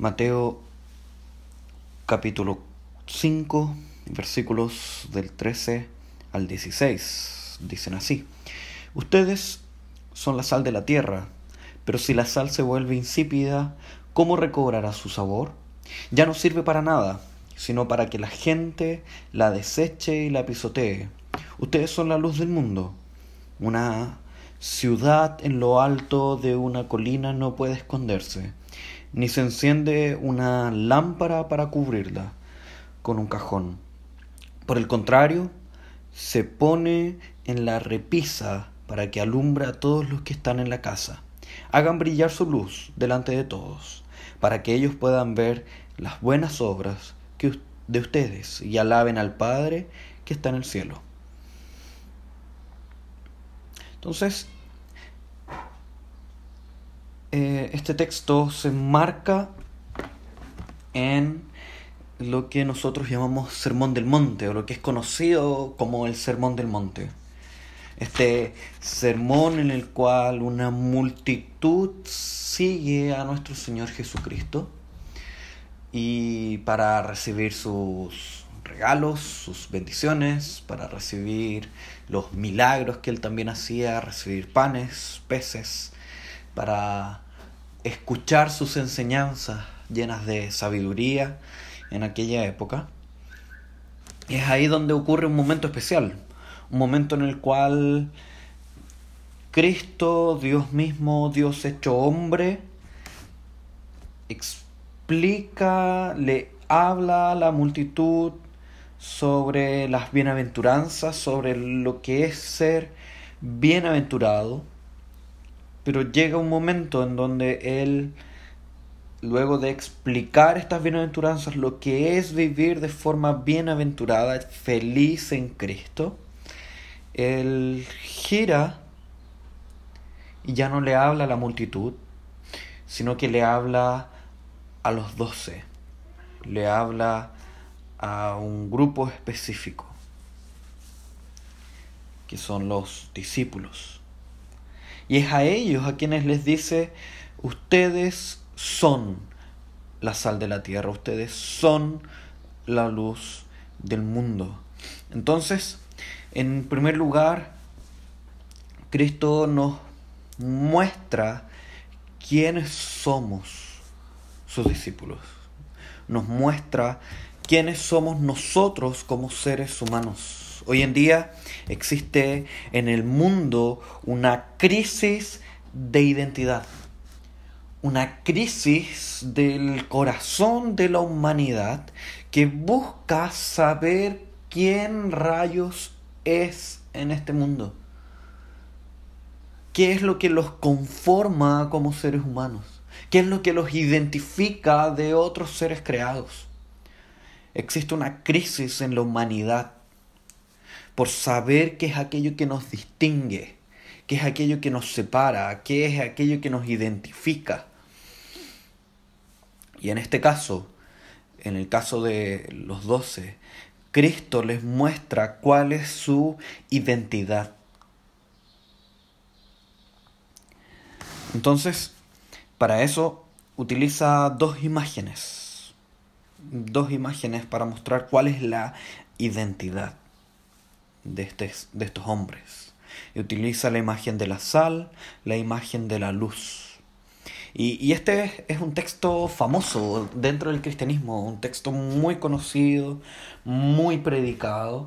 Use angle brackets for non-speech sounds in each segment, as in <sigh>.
Mateo capítulo 5, versículos del 13 al 16. Dicen así, ustedes son la sal de la tierra, pero si la sal se vuelve insípida, ¿cómo recobrará su sabor? Ya no sirve para nada, sino para que la gente la deseche y la pisotee. Ustedes son la luz del mundo. Una ciudad en lo alto de una colina no puede esconderse ni se enciende una lámpara para cubrirla con un cajón. Por el contrario, se pone en la repisa para que alumbre a todos los que están en la casa. Hagan brillar su luz delante de todos, para que ellos puedan ver las buenas obras de ustedes y alaben al Padre que está en el cielo. Entonces, eh, este texto se marca en lo que nosotros llamamos Sermón del Monte, o lo que es conocido como el Sermón del Monte. Este sermón en el cual una multitud sigue a nuestro Señor Jesucristo y para recibir sus regalos, sus bendiciones, para recibir los milagros que Él también hacía, recibir panes, peces, para escuchar sus enseñanzas llenas de sabiduría en aquella época. Y es ahí donde ocurre un momento especial, un momento en el cual Cristo, Dios mismo, Dios hecho hombre, explica, le habla a la multitud sobre las bienaventuranzas, sobre lo que es ser bienaventurado, pero llega un momento en donde Él, luego de explicar estas bienaventuranzas, lo que es vivir de forma bienaventurada, feliz en Cristo, Él gira y ya no le habla a la multitud, sino que le habla a los doce, le habla a un grupo específico, que son los discípulos. Y es a ellos a quienes les dice, ustedes son la sal de la tierra, ustedes son la luz del mundo. Entonces, en primer lugar, Cristo nos muestra quiénes somos sus discípulos. Nos muestra quiénes somos nosotros como seres humanos. Hoy en día existe en el mundo una crisis de identidad, una crisis del corazón de la humanidad que busca saber quién rayos es en este mundo. ¿Qué es lo que los conforma como seres humanos? ¿Qué es lo que los identifica de otros seres creados? Existe una crisis en la humanidad por saber qué es aquello que nos distingue, qué es aquello que nos separa, qué es aquello que nos identifica. Y en este caso, en el caso de los doce, Cristo les muestra cuál es su identidad. Entonces, para eso utiliza dos imágenes. Dos imágenes para mostrar cuál es la identidad de, este, de estos hombres. Y utiliza la imagen de la sal, la imagen de la luz. Y, y, este es un texto famoso dentro del cristianismo, un texto muy conocido, muy predicado,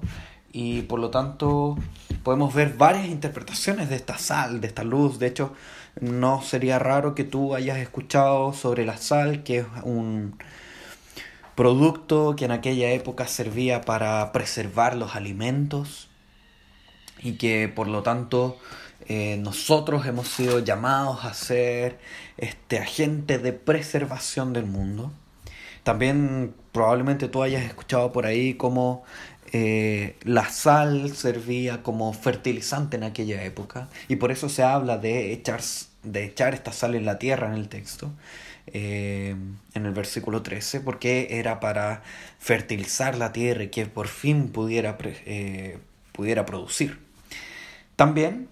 y por lo tanto podemos ver varias interpretaciones de esta sal, de esta luz. De hecho, no sería raro que tú hayas escuchado sobre la sal, que es un producto que en aquella época servía para preservar los alimentos y que por lo tanto eh, nosotros hemos sido llamados a ser este agente de preservación del mundo. También probablemente tú hayas escuchado por ahí cómo eh, la sal servía como fertilizante en aquella época y por eso se habla de echar, de echar esta sal en la tierra en el texto. Eh, en el versículo 13, porque era para fertilizar la tierra y que por fin pudiera, pudiera producir. También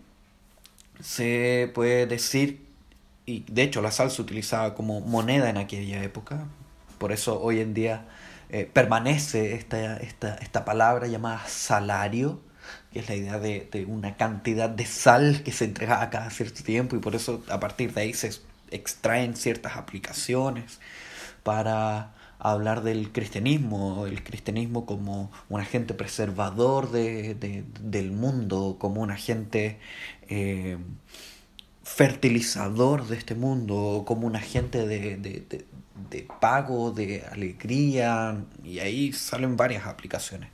se puede decir y de hecho la sal se utilizaba como moneda en aquella época, por eso hoy en día eh, permanece esta, esta, esta palabra llamada salario, que es la idea de, de, una cantidad de sal que se entrega a cada cierto tiempo y por eso a partir de ahí se extraen ciertas aplicaciones para hablar del cristianismo, el cristianismo como un agente preservador de, de, del mundo, como un agente eh, fertilizador de este mundo, como un agente de, de, de pago, de alegría, y ahí salen varias aplicaciones.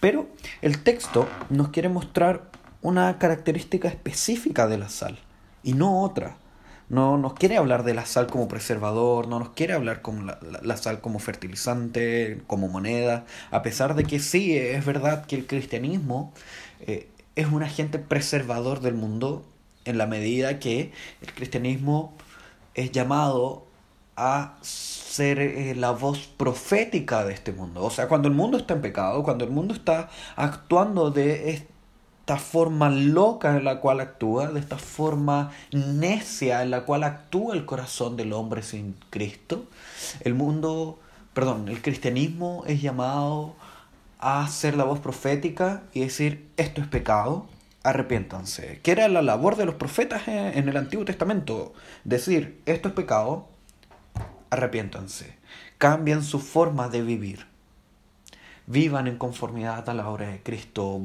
Pero el texto nos quiere mostrar una característica específica de la sal y no otra. No nos quiere hablar de la sal como preservador, no nos quiere hablar como la, la, sal como fertilizante, como moneda, a pesar de que sí, es verdad que el cristianismo eh, es un agente preservador del mundo en la medida que el cristianismo es llamado a ser eh, la voz profética de este mundo. O sea, cuando el mundo está en pecado, cuando el mundo está actuando de esta forma loca en la cual actúa, de esta forma necia en la cual actúa el corazón del hombre sin Cristo, el mundo, perdón, el cristianismo es llamado a ser la voz profética y decir esto es pecado, arrepiéntanse. Que era la labor de los profetas en el Antiguo Testamento, decir esto es pecado, arrepiéntanse, cambien su forma de vivir, vivan en conformidad a la obra de Cristo,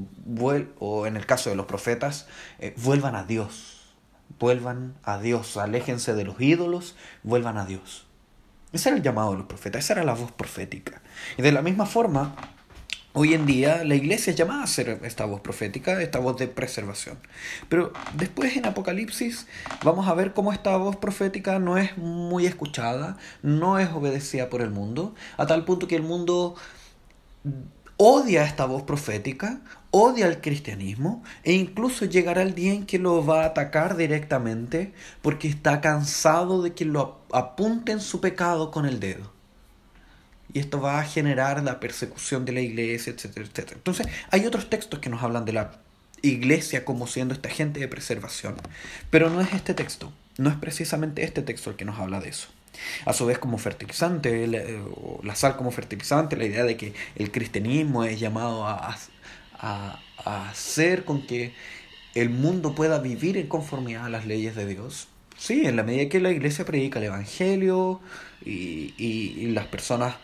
o en el caso de los profetas, eh, vuelvan a Dios, vuelvan a Dios, aléjense de los ídolos, vuelvan a Dios. Ese era el llamado de los profetas, esa era la voz profética. Y de la misma forma, Hoy en día la iglesia es llamada a ser esta voz profética, esta voz de preservación. Pero después en Apocalipsis vamos a ver cómo esta voz profética no es muy escuchada, no es obedecida por el mundo, a tal punto que el mundo odia esta voz profética, odia el cristianismo e incluso llegará el día en que lo va a atacar directamente porque está cansado de que lo apunten su pecado con el dedo y esto va a generar la persecución de la iglesia, etcétera, etcétera. Entonces, hay otros textos que nos hablan de la iglesia como siendo este agente de preservación, pero no es este texto, no es precisamente este texto el que nos habla de eso. A su vez como fertilizante, la sal como fertilizante, la idea de que el cristianismo es llamado a, a, a hacer con que el mundo pueda vivir en conformidad a las leyes de Dios. Sí, en la medida que la iglesia predica el Evangelio y, y, las personas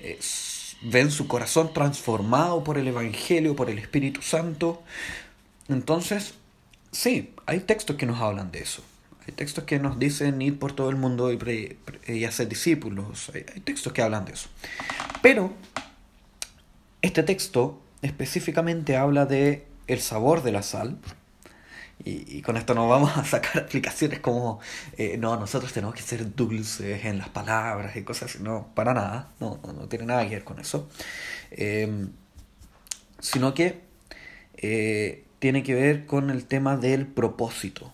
eh, ven su corazón transformado por el Evangelio, por el Espíritu Santo, entonces, sí, hay textos que nos hablan de eso. Textos que nos dicen ir por todo el mundo y, hacer discípulos. Hay, hay textos que hablan de eso. Pero este texto específicamente habla de el sabor de la sal y, con esto no vamos a sacar <laughs> aplicaciones como, eh, no, nosotros tenemos que ser dulces en las palabras y cosas así. No, para nada, no, no, tiene nada que ver con eso. Em, sino que eh, tiene que ver con el tema del propósito.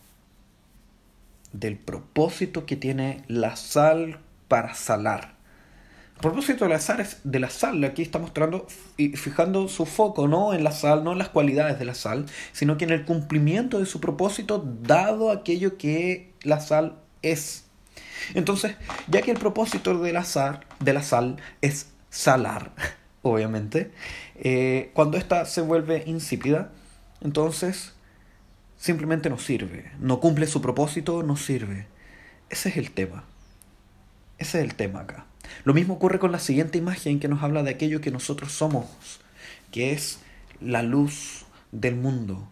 Del propósito que tiene la sal para salar. A propósito de la sal, de la sal, aquí está mostrando y fijando su foco no en la sal, no en las cualidades de la sal, sino que en el cumplimiento de su propósito dado aquello que la sal es. Entonces, ya que el propósito de la sal, de la sal es salar, <laughs> obviamente, eh, cuando ésta se vuelve insípida, entonces simplemente no sirve, no cumple su propósito, no sirve. Ese es el tema. Ese es el tema acá. Lo mismo ocurre con la siguiente imagen que nos habla de aquello que nosotros somos, que es la luz del mundo.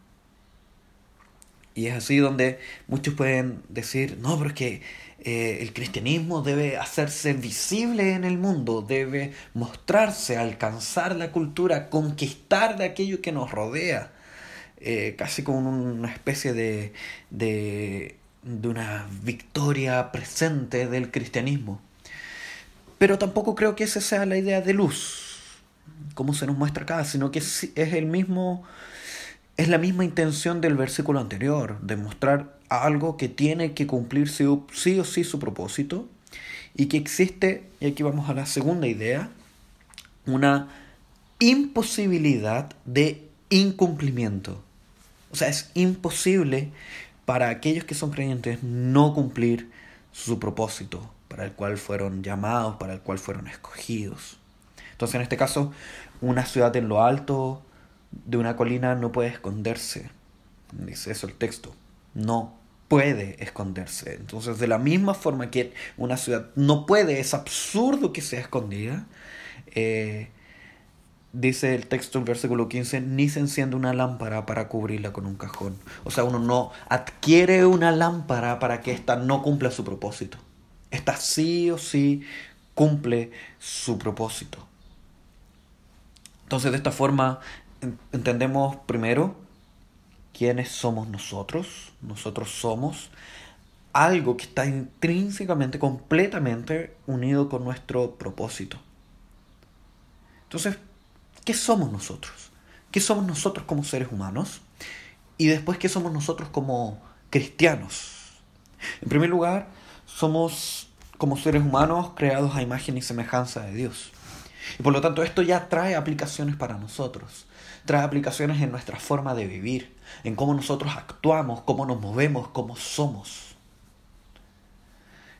Y es así donde muchos pueden decir, no, pero es que eh, el cristianismo debe hacerse visible en el mundo, debe mostrarse, alcanzar la cultura, conquistar de aquello que nos rodea, eh, casi como una especie de, de, de una victoria presente del cristianismo. Pero tampoco creo que esa sea la idea de luz, como se nos muestra acá, sino que es el mismo, es la misma intención del versículo anterior, de mostrar algo que tiene que cumplir sí o sí su propósito y que existe, y aquí vamos a la segunda idea, una imposibilidad de incumplimiento. O sea, es imposible para aquellos que son creyentes no cumplir su propósito para el cual fueron llamados, para el cual fueron escogidos. Entonces, en este caso, una ciudad en lo alto de una colina no puede esconderse. Dice eso el texto. No puede esconderse. Entonces, de la misma forma que una ciudad no puede, es absurdo que sea escondida, eh, dice el texto en versículo 15, ni se enciende una lámpara para cubrirla con un cajón. O sea, uno no adquiere una lámpara para que ésta no cumpla su propósito. Esta sí o sí cumple su propósito. Entonces, de esta forma, entendemos primero quiénes somos nosotros. Nosotros somos algo que está intrínsecamente, completamente unido con nuestro propósito. Entonces, ¿qué somos nosotros? ¿Qué somos nosotros como seres humanos? Y después, ¿qué somos nosotros como cristianos? En primer lugar, somos como seres humanos creados a imagen y semejanza de Dios. Y por lo tanto esto ya trae aplicaciones para nosotros, trae aplicaciones en nuestra forma de vivir, en cómo nosotros actuamos, cómo nos movemos, cómo somos.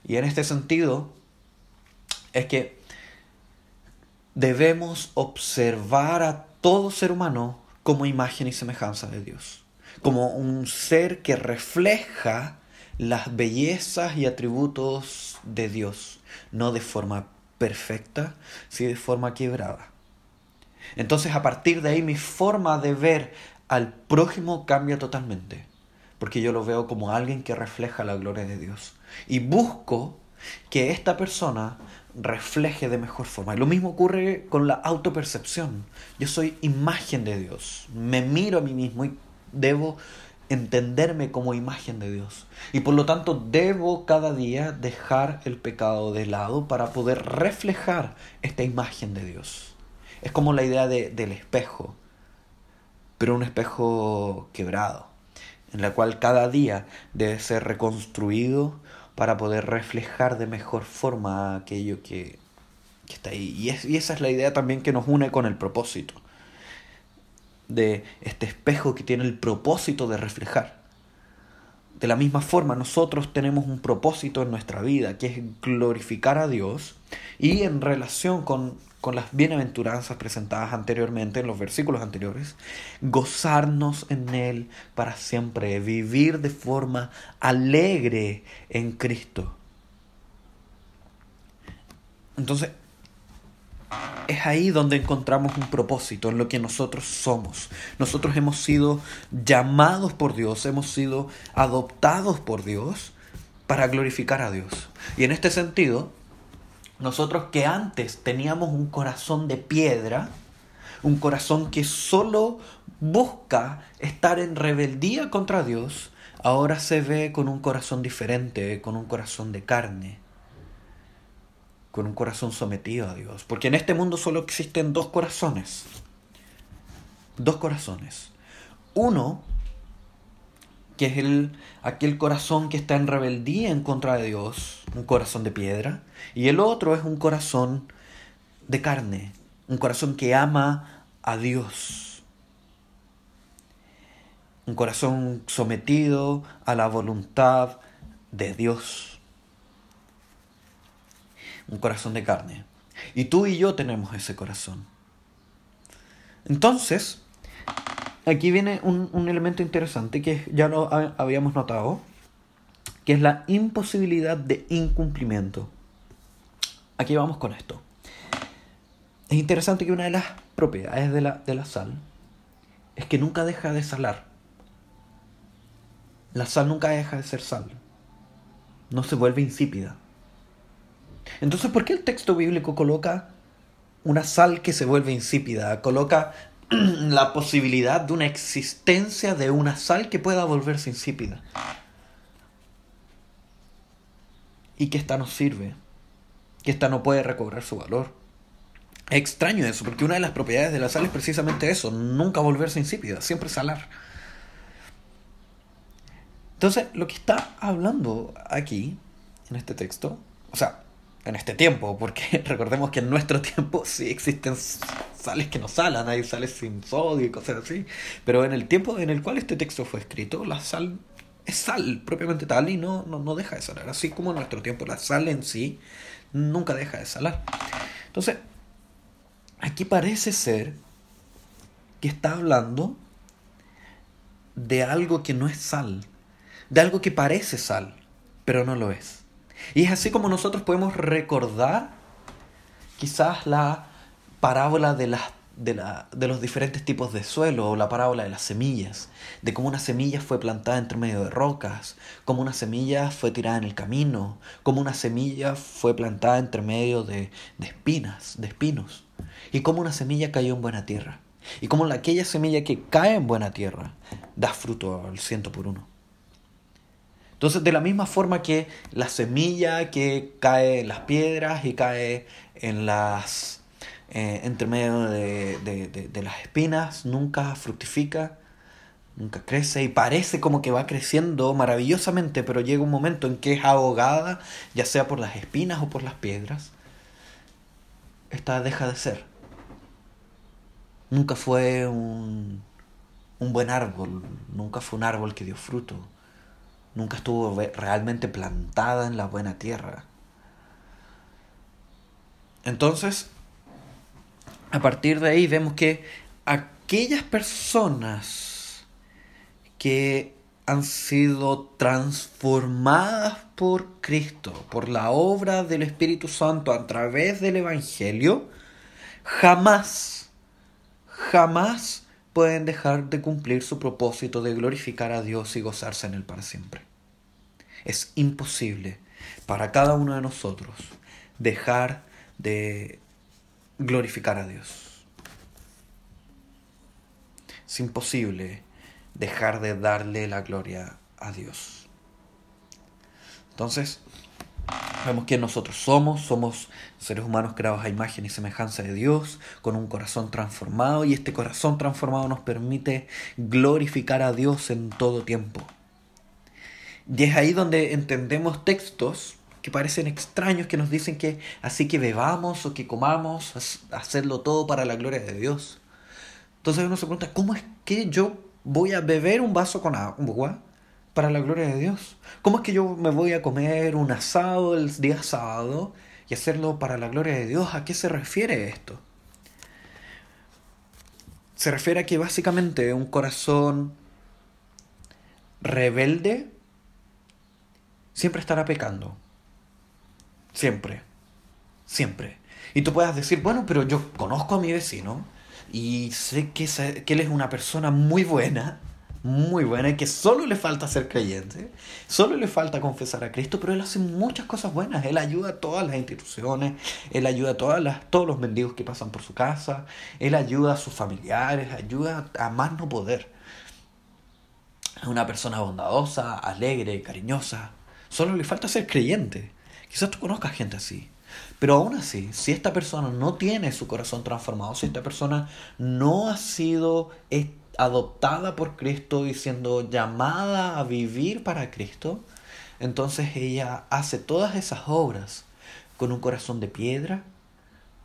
Y en este sentido es que debemos observar a todo ser humano como imagen y semejanza de Dios, como un ser que refleja las bellezas y atributos de Dios, no de forma perfecta, sino de forma quebrada. Entonces a partir de ahí mi forma de ver al prójimo cambia totalmente, porque yo lo veo como alguien que refleja la gloria de Dios y busco que esta persona refleje de mejor forma. Lo mismo ocurre con la autopercepción. Yo soy imagen de Dios, me miro a mí mismo y debo entenderme como imagen de Dios. Y por lo tanto debo cada día dejar el pecado de lado para poder reflejar esta imagen de Dios. Es como la idea de, del espejo, pero un espejo quebrado, en la cual cada día debe ser reconstruido para poder reflejar de mejor forma aquello que, que está ahí. Y, es, y esa es la idea también que nos une con el propósito de este espejo que tiene el propósito de reflejar. De la misma forma, nosotros tenemos un propósito en nuestra vida, que es glorificar a Dios y en relación con, con las bienaventuranzas presentadas anteriormente en los versículos anteriores, gozarnos en Él para siempre, vivir de forma alegre en Cristo. Entonces, es ahí donde encontramos un propósito en lo que nosotros somos. Nosotros hemos sido llamados por Dios, hemos sido adoptados por Dios para glorificar a Dios. Y en este sentido, nosotros que antes teníamos un corazón de piedra, un corazón que solo busca estar en rebeldía contra Dios, ahora se ve con un corazón diferente, con un corazón de carne con un corazón sometido a Dios. Porque en este mundo solo existen dos corazones. Dos corazones. Uno, que es el, aquel corazón que está en rebeldía en contra de Dios, un corazón de piedra. Y el otro es un corazón de carne, un corazón que ama a Dios. Un corazón sometido a la voluntad de Dios un corazón de carne. Y tú y yo tenemos ese corazón. Entonces, aquí viene un, elemento interesante que ya lo habíamos notado, que es la imposibilidad de incumplimiento. Aquí vamos con esto. Es interesante que una de las propiedades de la, de la sal es que nunca deja de salar. La sal nunca deja de ser sal. No se vuelve insípida. Entonces, ¿por qué el texto bíblico coloca una sal que se vuelve insípida? Coloca la posibilidad de una existencia de una sal que pueda volverse insípida. Y que esta no sirve, que esta no puede recobrar su valor. Es extraño eso, porque una de las propiedades de la sal es precisamente eso, nunca volverse insípida, siempre salar. Entonces, lo que está hablando aquí, en este texto, o sea, en este tiempo, porque <laughs> recordemos que en nuestro tiempo <laughs> sí existen sales que no salan, hay sales sin sodio y cosas así, pero en el tiempo en el cual este texto fue escrito, la sal es sal propiamente tal y no, no, no deja de salar. Así como en nuestro tiempo la sal en sí nunca deja de salar. Entonces, aquí parece ser que está hablando de algo que no es sal, de algo que parece sal, pero no lo es. Y es así como nosotros podemos recordar quizás la parábola de, las, de, la, de los diferentes tipos de suelo o la parábola de las semillas, de cómo una semilla fue plantada entre medio de rocas, cómo una semilla fue tirada en el camino, cómo una semilla fue plantada entre medio de, de espinas, de espinos, y cómo una semilla cayó en buena tierra. Y como aquella semilla que cae en buena tierra da fruto al ciento por uno. Entonces, de la misma forma que la semilla que cae en las piedras y cae en las eh, entre medio de, de, las espinas, nunca fructifica, nunca crece y parece como que va creciendo maravillosamente, pero llega un momento en que es ahogada, ya sea por las espinas o por las piedras. Esta deja de ser nunca fue un, un buen árbol, nunca fue un árbol que dio fruto, nunca estuvo realmente plantada en la buena tierra. Entonces, a partir de ahí vemos que aquellas personas que han sido transformadas por Cristo, por la obra del Espíritu Santo a través del Evangelio, jamás jamás pueden dejar de cumplir su propósito de glorificar a Dios y gozarse en Él para siempre. Es imposible para cada uno de nosotros dejar de glorificar a Dios. Es imposible dejar de darle la gloria a Dios. Entonces, Vemos que nosotros somos, somos seres humanos creados a imagen y semejanza de Dios, con un corazón transformado, y este corazón transformado nos permite glorificar a Dios en todo tiempo. Y es ahí donde entendemos textos que parecen extraños, que nos dicen que así que bebamos o que comamos, hacerlo todo para la gloria de Dios. Entonces uno se pregunta, ¿cómo es que yo voy a beber un vaso con agua para la gloria de Dios. ¿Cómo es que yo me voy a comer un asado el día sábado y hacerlo para la gloria de Dios? ¿A qué se refiere esto? Se refiere a que básicamente un corazón rebelde siempre estará pecando. Siempre. Siempre. Y tú puedas decir, bueno, pero yo conozco a mi vecino y sé que, que él es una persona muy buena muy buena que solo le falta ser creyente, solo le falta confesar a Cristo, pero Él hace muchas cosas buenas. Él ayuda a todas las instituciones, Él ayuda a todas las, todos los mendigos que pasan por su casa, Él ayuda a sus familiares, ayuda a más no poder. Es una persona bondadosa, alegre, cariñosa. Solo le falta ser creyente. Quizás tú conozcas gente así. Pero aún así, si esta persona no tiene su corazón transformado, si esta persona no ha sido adoptada por Cristo y siendo llamada a vivir para Cristo, entonces ella hace todas esas obras con un corazón de piedra.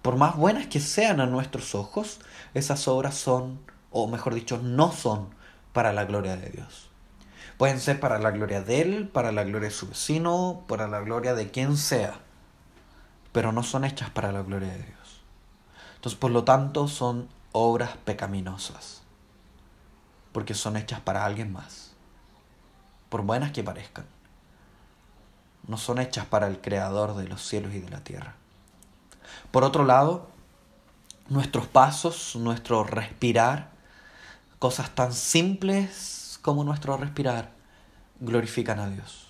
Por más buenas que sean a nuestros ojos, esas obras son, o mejor dicho, no son para la gloria de Dios. Pueden ser para la gloria de Él, para la gloria de su vecino, para la gloria de quien sea, pero no son hechas para la gloria de Dios. Entonces, por lo tanto, son obras pecaminosas porque son hechas para alguien más, por buenas que parezcan. No son hechas para el creador de los cielos y de la tierra. Por otro lado, nuestros pasos, nuestro respirar, cosas tan simples como nuestro respirar, glorifican a Dios.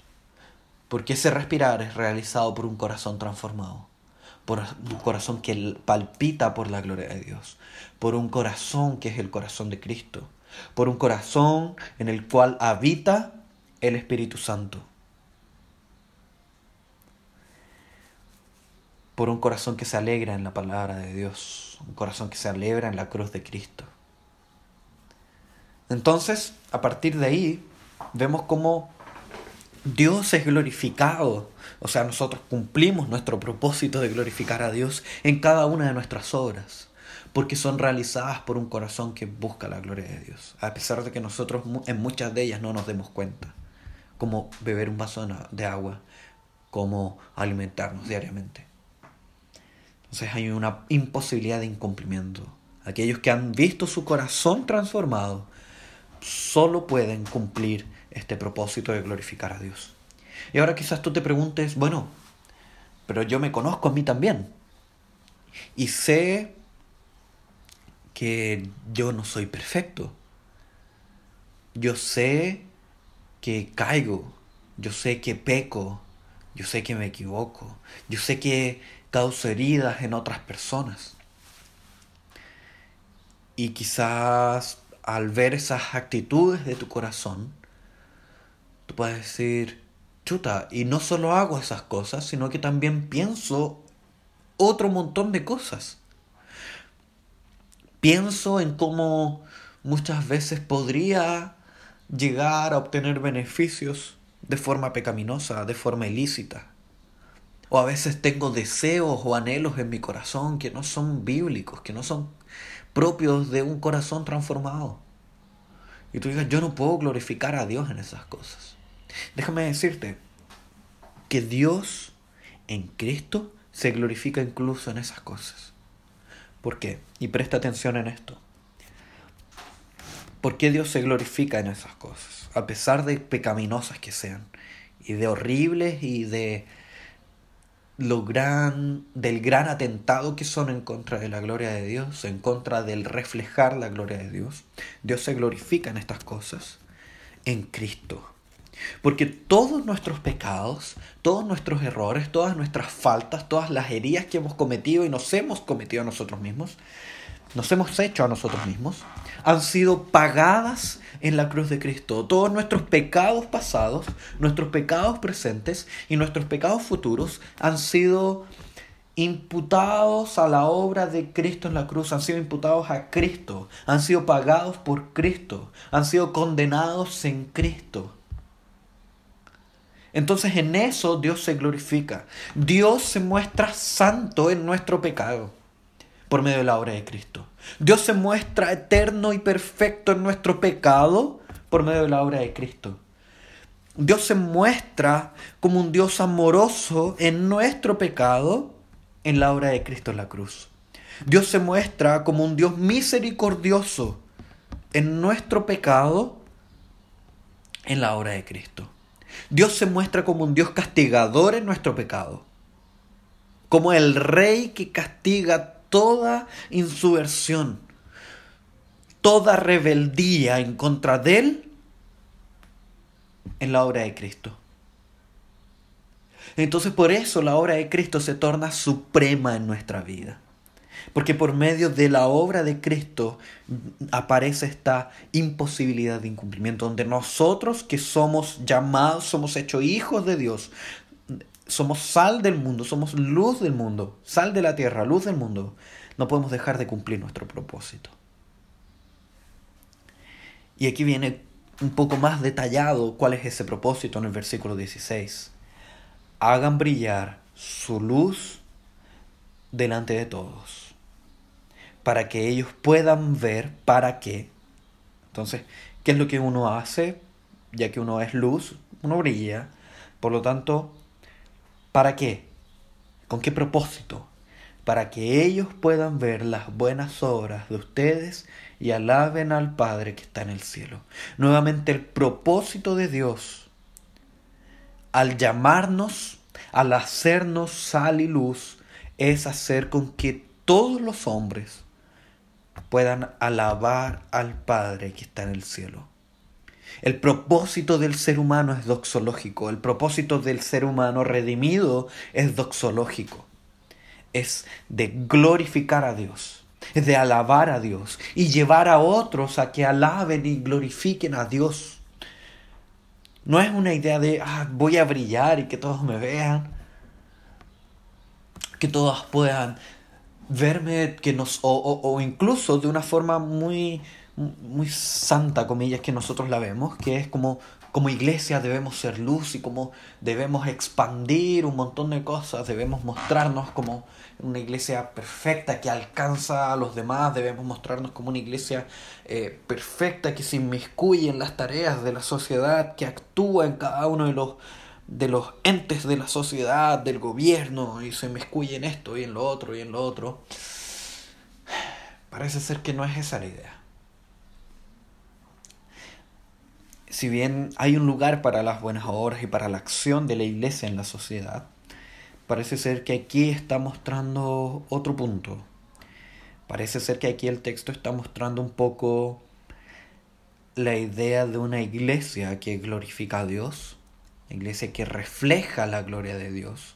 Porque ese respirar es realizado por un corazón transformado, por un corazón que palpita por la gloria de Dios, por un corazón que es el corazón de Cristo, por un corazón en el cual habita el Espíritu Santo, por un corazón que se alegra en la palabra de Dios, un corazón que se alegra en la cruz de Cristo. Entonces, a partir de ahí, vemos cómo Dios es glorificado. O sea, nosotros cumplimos nuestro propósito de glorificar a Dios en cada una de nuestras obras porque son realizadas por un corazón que busca la gloria de Dios, a pesar de que nosotros en muchas de ellas no nos demos cuenta, como beber un vaso de agua, como alimentarnos diariamente. Entonces hay una imposibilidad de incumplimiento. Aquellos que han visto su corazón transformado solo pueden cumplir este propósito de glorificar a Dios. Y ahora quizás tú te preguntes, bueno, pero yo me conozco a mí también. Y sé que yo no soy perfecto. Yo sé que caigo. Yo sé que peco. Yo sé que me equivoco. Yo sé que causo heridas en otras personas. Y quizás al ver esas actitudes de tu corazón, tú puedes decir, chuta, y no solo hago esas cosas, sino que también pienso otro montón de cosas. Pienso en cómo muchas veces podría llegar a obtener beneficios de forma pecaminosa, de forma ilícita. O a veces tengo deseos o anhelos en mi corazón que no son bíblicos, que no son propios de un corazón transformado. Y tú dices, yo no puedo glorificar a Dios en esas cosas. Déjame decirte que Dios en Cristo se glorifica incluso en esas cosas. ¿Por qué? Y presta atención en esto. ¿Por qué Dios se glorifica en esas cosas? A pesar de pecaminosas que sean, y de horribles y de lo gran, del gran atentado que son en contra de la gloria de Dios, en contra del reflejar la gloria de Dios. Dios se glorifica en estas cosas en Cristo. Porque todos nuestros pecados, todos nuestros errores, todas nuestras faltas, todas las heridas que hemos cometido y nos hemos cometido a nosotros mismos, nos hemos hecho a nosotros mismos, han sido pagadas en la cruz de Cristo. Todos nuestros pecados pasados, nuestros pecados presentes y nuestros pecados futuros han sido imputados a la obra de Cristo en la cruz, han sido imputados a Cristo, han sido pagados por Cristo, han sido condenados en Cristo. Entonces en eso Dios se glorifica. Dios se muestra santo en nuestro pecado por medio de la obra de Cristo. Dios se muestra eterno y perfecto en nuestro pecado por medio de la obra de Cristo. Dios se muestra como un Dios amoroso en nuestro pecado en la obra de Cristo en la cruz. Dios se muestra como un Dios misericordioso en nuestro pecado en la obra de Cristo. Dios se muestra como un Dios castigador en nuestro pecado, como el rey que castiga toda insubversión, toda rebeldía en contra de Él en la obra de Cristo. Entonces por eso la obra de Cristo se torna suprema en nuestra vida. Porque por medio de la obra de Cristo aparece esta imposibilidad de incumplimiento, donde nosotros que somos llamados, somos hechos hijos de Dios, somos sal del mundo, somos luz del mundo, sal de la tierra, luz del mundo. No podemos dejar de cumplir nuestro propósito. Y aquí viene un poco más detallado cuál es ese propósito en el versículo 16. Hagan brillar su luz delante de todos, para que ellos puedan ver para qué. Entonces, ¿qué es lo que uno hace? Ya que uno es luz, uno brilla. Por lo tanto, ¿Para qué? ¿Con qué propósito? Para que ellos puedan ver las buenas obras de ustedes y alaben al Padre que está en el cielo. Nuevamente el propósito de Dios al llamarnos, al hacernos sal y luz, es hacer con que todos los hombres puedan alabar al Padre que está en el cielo. El propósito del ser humano es doxológico, el propósito del ser humano redimido es doxológico. Es de glorificar a Dios, es de alabar a Dios y llevar a otros a que alaben y glorifiquen a Dios. No es una idea de ah, voy a brillar y que todos me vean, que todos puedan verme, que nos, o incluso de una forma muy muy santa, comillas, que nosotros la vemos, que es como como iglesia debemos ser luz y como debemos expandir un montón de cosas, debemos mostrarnos como una iglesia perfecta que alcanza a los demás, debemos mostrarnos como una iglesia eh, perfecta que se inmiscuye en las tareas de la sociedad, que actúa en cada uno de los, de los entes de la sociedad, del gobierno, y se inmiscuye en esto y en lo otro y en lo otro. Parece ser que no es esa la idea. si bien hay un lugar para las buenas obras y para la acción de la iglesia en la sociedad, parece ser que aquí está mostrando otro punto. Parece ser que aquí el texto está mostrando un poco la idea de una iglesia que glorifica a Dios, una iglesia que refleja la gloria de Dios,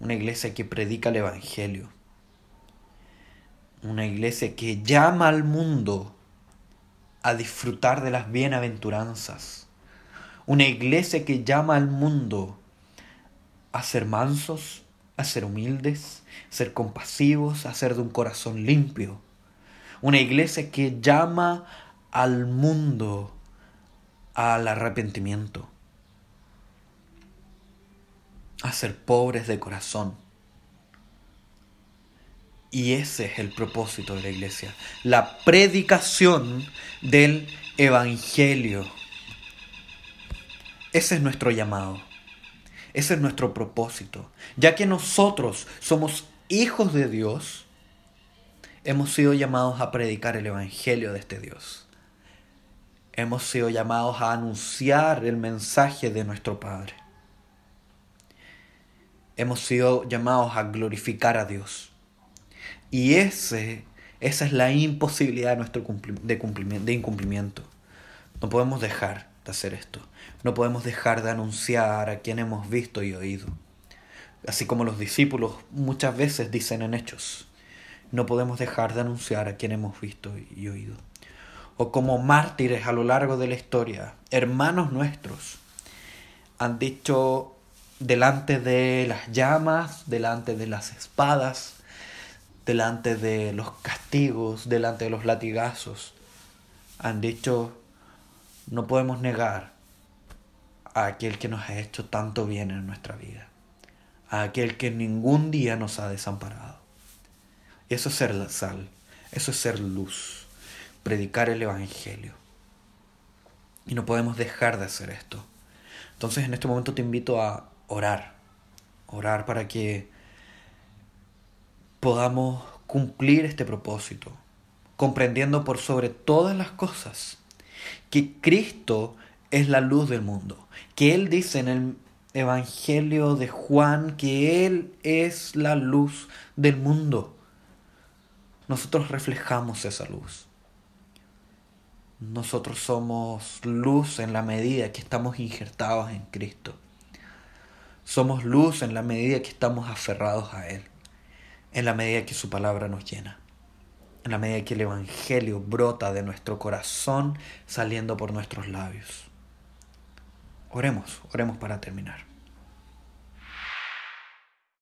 una iglesia que predica el Evangelio, una iglesia que llama al mundo a disfrutar de las bienaventuranzas. Una iglesia que llama al mundo a ser mansos, a ser humildes, a ser compasivos, a ser de un corazón limpio. Una iglesia que llama al mundo al arrepentimiento, a ser pobres de corazón y ese es el propósito de la iglesia, la predicación del Evangelio. Ese es nuestro llamado, ese es nuestro propósito. Ya que nosotros somos hijos de Dios, hemos sido llamados a predicar el Evangelio de este Dios. Hemos sido llamados a anunciar el mensaje de nuestro Padre. Hemos sido llamados a glorificar a Dios. Y ese, esa es la imposibilidad de nuestro de, de incumplimiento. No podemos dejar de hacer esto. No podemos dejar de anunciar a quien hemos visto y oído. Así como los discípulos muchas veces dicen en hechos. No podemos dejar de anunciar a quien hemos visto y oído. O como mártires a lo largo de la historia, hermanos nuestros, han dicho delante de las llamas, delante de las espadas, delante de los castigos, delante de los latigazos. Han dicho, no podemos negar a aquel que nos ha hecho tanto bien en nuestra vida, a aquel que ningún día nos ha desamparado. Eso es ser la sal, eso es ser luz, predicar el Evangelio. Y no podemos dejar de hacer esto. Entonces en este momento te invito a orar, orar para que podamos cumplir este propósito, comprendiendo por sobre todas las cosas que Cristo es la luz del mundo, que Él dice en el Evangelio de Juan que Él es la luz del mundo. Nosotros reflejamos esa luz. Nosotros somos luz en la medida que estamos injertados en Cristo. Somos luz en la medida que estamos aferrados a Él en la medida que su palabra nos llena, en la medida que el Evangelio brota de nuestro corazón saliendo por nuestros labios. Oremos, oremos para terminar.